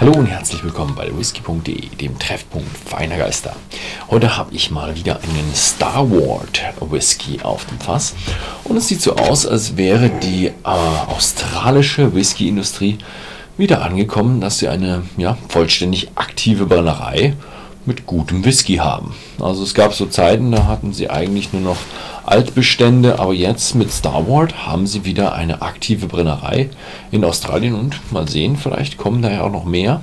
Hallo und herzlich willkommen bei whisky.de, dem Treffpunkt feiner Geister. Heute habe ich mal wieder einen Starward Whisky auf dem Fass und es sieht so aus, als wäre die äh, australische Whisky-Industrie wieder angekommen, dass sie eine ja, vollständig aktive Brennerei mit gutem Whisky haben. Also es gab so Zeiten, da hatten sie eigentlich nur noch Altbestände, aber jetzt mit Starward haben sie wieder eine aktive Brennerei in Australien und mal sehen, vielleicht kommen da ja auch noch mehr.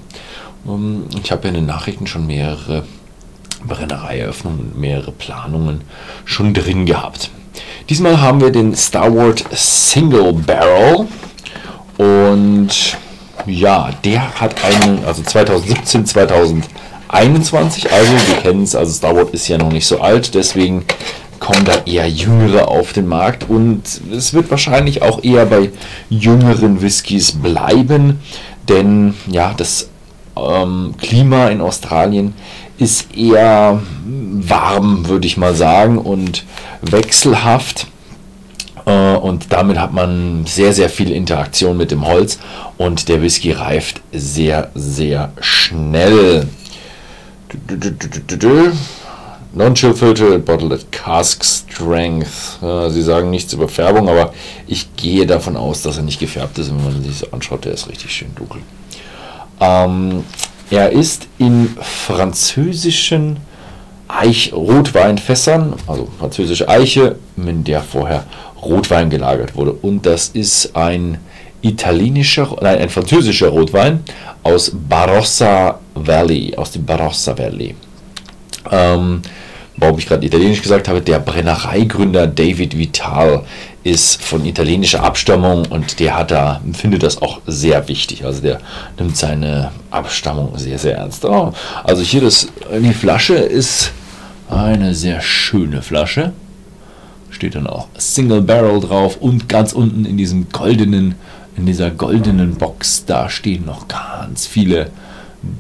Ähm, ich habe ja in den Nachrichten schon mehrere Brennereieröffnungen, mehrere Planungen schon drin gehabt. Diesmal haben wir den Starward Single Barrel und ja, der hat einen, also 2017, 2021, also wir kennen es, also Starward ist ja noch nicht so alt, deswegen kommen da eher Jüngere auf den Markt. Und es wird wahrscheinlich auch eher bei jüngeren Whiskys bleiben, denn ja, das ähm, Klima in Australien ist eher warm, würde ich mal sagen, und wechselhaft. Äh, und damit hat man sehr, sehr viel Interaktion mit dem Holz. Und der Whisky reift sehr, sehr schnell. Non-Chill Filter Bottled at Cask Strength. Sie sagen nichts über Färbung, aber ich gehe davon aus, dass er nicht gefärbt ist. Wenn man sich so anschaut, der ist richtig schön dunkel. Ähm, er ist in französischen Eich Rotweinfässern, also französische Eiche, in der vorher Rotwein gelagert wurde. Und das ist ein italienischer, nein, ein französischer Rotwein aus Barossa Valley, aus dem Barossa Valley. Ähm, warum ich gerade Italienisch gesagt habe, der Brennereigründer David Vital ist von italienischer Abstammung und der hat da, findet das auch sehr wichtig. Also der nimmt seine Abstammung sehr, sehr ernst. Oh, also hier das, die Flasche ist eine sehr schöne Flasche. Steht dann auch Single Barrel drauf und ganz unten in diesem goldenen, in dieser goldenen Box, da stehen noch ganz viele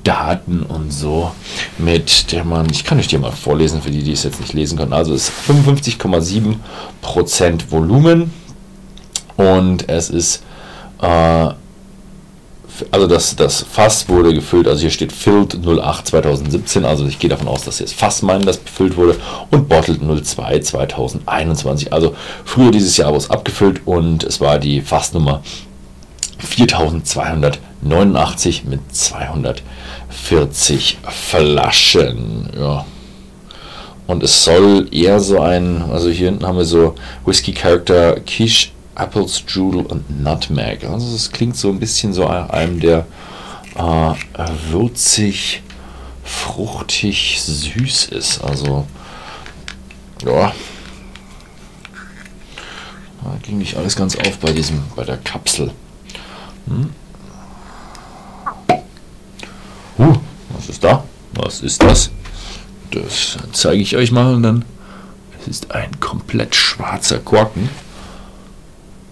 Daten und so, mit der man, ich kann euch die mal vorlesen, für die, die es jetzt nicht lesen können. Also es ist 55,7% Volumen und es ist, äh, also das, das Fass wurde gefüllt, also hier steht Filled 08 2017, also ich gehe davon aus, dass hier das Fass meinen, das befüllt wurde und Bottled 02 2021, also früher dieses Jahr wurde es abgefüllt und es war die Fassnummer 4289 mit 240 Flaschen. Ja. Und es soll eher so ein, also hier hinten haben wir so Whisky Character Quiche, Apples, Jewel und Nutmeg. Also es klingt so ein bisschen so einem, der äh, würzig, fruchtig, süß ist. Also ja, da ging nicht alles ganz auf bei diesem, bei der Kapsel. Hm? Uh, was ist da? Was ist das? Das zeige ich euch mal und dann. Es ist ein komplett schwarzer Korken.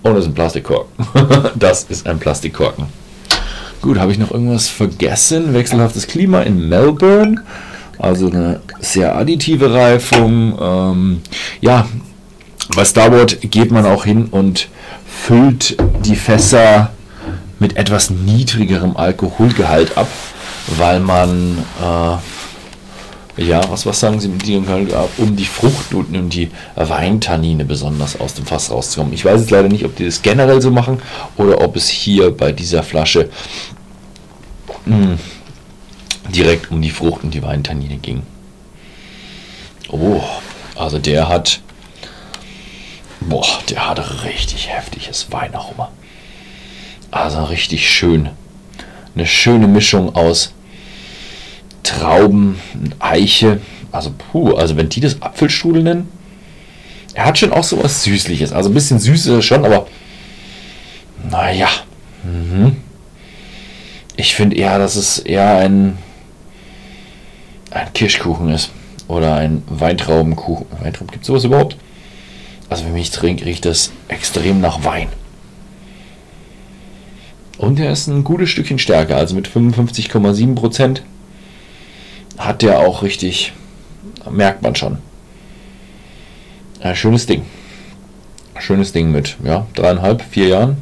Oh, das ist ein Plastikkorken. das ist ein Plastikkorken. Gut, habe ich noch irgendwas vergessen? Wechselhaftes Klima in Melbourne. Also eine sehr additive Reifung. Ähm, ja, bei Starboard geht man auch hin und füllt die Fässer mit etwas niedrigerem Alkoholgehalt ab, weil man, äh, ja, was, was sagen Sie mit niedrigem Alkoholgehalt ab, um die Fruchtnoten und die Weintannine besonders aus dem Fass rauszukommen. Ich weiß jetzt leider nicht, ob die das generell so machen oder ob es hier bei dieser Flasche mh, hm, direkt um die Frucht und die Weintannine ging. Oh, also der hat, boah, der hat richtig heftiges Weinaroma. Also richtig schön. Eine schöne Mischung aus Trauben, Eiche. Also puh, also wenn die das Apfelstrudel nennen. Er hat schon auch so was Süßliches. Also ein bisschen süß ist er schon, aber naja. Mhm. Ich finde eher, dass es eher ein, ein Kirschkuchen ist. Oder ein Weintraubenkuchen. Weintrauben, gibt es sowas überhaupt? Also wenn ich trinke, riecht das extrem nach Wein. Und er ist ein gutes Stückchen stärker, also mit 55,7 Prozent hat der auch richtig, merkt man schon. Ja, schönes Ding. Schönes Ding mit, ja, dreieinhalb, vier Jahren.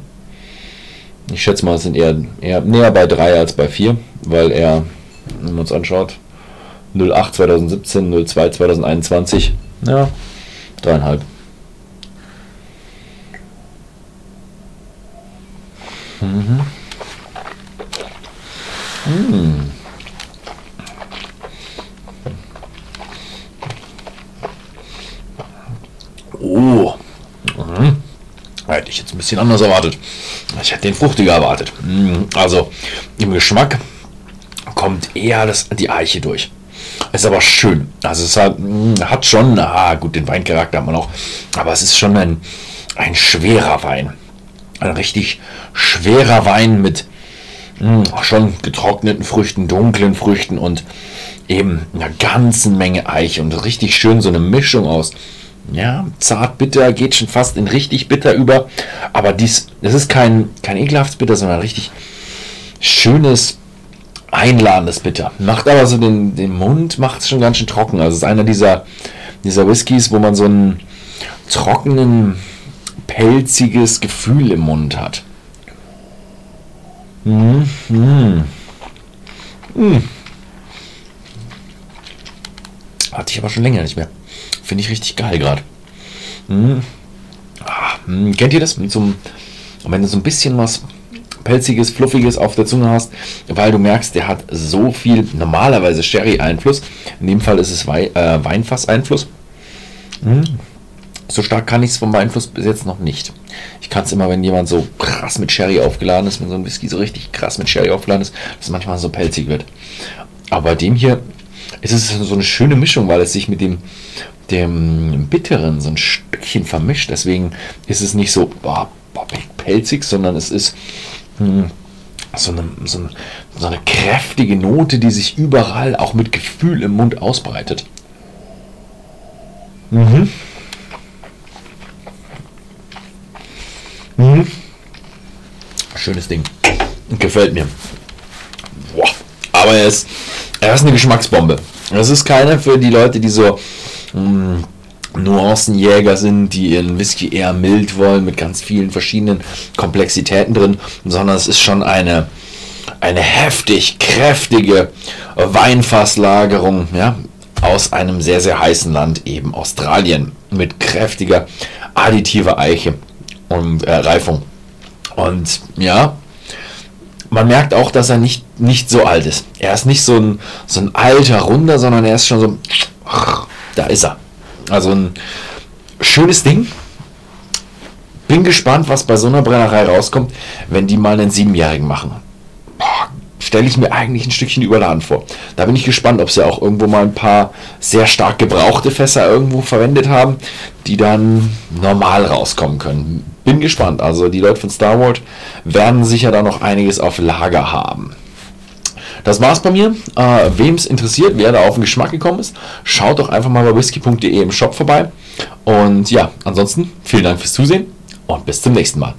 Ich schätze mal, es sind eher, eher näher bei 3 als bei 4, weil er, wenn man uns anschaut, 08 2017, 02 2021, ja, dreieinhalb. Mhm. Mmh. Oh. Mhm. Hätte ich jetzt ein bisschen anders erwartet. Ich hätte den fruchtiger erwartet. Mhm. Also im Geschmack kommt eher das, die Eiche durch. Ist aber schön. Also es hat, mhm, hat schon, ah gut, den Weincharakter hat man auch, aber es ist schon ein, ein schwerer Wein. Ein richtig schwerer Wein mit mh, schon getrockneten Früchten, dunklen Früchten und eben einer ganzen Menge Eiche und richtig schön so eine Mischung aus ja, zart bitter, geht schon fast in richtig bitter über. Aber dies, das ist kein, kein ekelhaftes Bitter, sondern richtig schönes, einladendes Bitter. Macht aber so den, den Mund, macht es schon ganz schön trocken. Also es ist einer dieser, dieser Whiskys, wo man so einen trockenen, pelziges Gefühl im Mund hat. Mmh. Mmh. Hatte ich aber schon länger nicht mehr. Finde ich richtig geil gerade. Hm. Ah, hm. Kennt ihr das? Mit so einem, wenn du so ein bisschen was pelziges, fluffiges auf der Zunge hast, weil du merkst, der hat so viel normalerweise Sherry-Einfluss. In dem Fall ist es Wei äh, Weinfass-Einfluss. Hm. So stark kann ich es vom Weinfluss bis jetzt noch nicht. Ich kann es immer, wenn jemand so krass mit Sherry aufgeladen ist, wenn so ein Whisky so richtig krass mit Sherry aufgeladen ist, dass es manchmal so pelzig wird. Aber bei dem hier ist es so eine schöne Mischung, weil es sich mit dem dem Bitteren so ein Stückchen vermischt. Deswegen ist es nicht so boah, boah, pelzig, sondern es ist hm, so, eine, so, eine, so eine kräftige Note, die sich überall auch mit Gefühl im Mund ausbreitet. Mhm. Schönes Ding. Gefällt mir. Boah. Aber er ist, er ist eine Geschmacksbombe. Das ist keine für die Leute, die so hm, Nuancenjäger sind, die ihren Whisky eher mild wollen, mit ganz vielen verschiedenen Komplexitäten drin, sondern es ist schon eine, eine heftig kräftige Weinfasslagerung ja, aus einem sehr, sehr heißen Land, eben Australien, mit kräftiger additiver Eiche und äh, Reifung. Und ja, man merkt auch, dass er nicht, nicht so alt ist. Er ist nicht so ein, so ein alter Runder, sondern er ist schon so da ist er. Also ein schönes Ding. Bin gespannt, was bei so einer Brennerei rauskommt, wenn die mal einen Siebenjährigen machen. Stelle ich mir eigentlich ein Stückchen überladen vor. Da bin ich gespannt, ob sie auch irgendwo mal ein paar sehr stark gebrauchte Fässer irgendwo verwendet haben, die dann normal rauskommen können. Bin gespannt. Also die Leute von Star Wars werden sicher da noch einiges auf Lager haben. Das war's bei mir. Äh, Wem es interessiert, wer da auf den Geschmack gekommen ist, schaut doch einfach mal bei whisky.de im Shop vorbei. Und ja, ansonsten vielen Dank fürs Zusehen und bis zum nächsten Mal.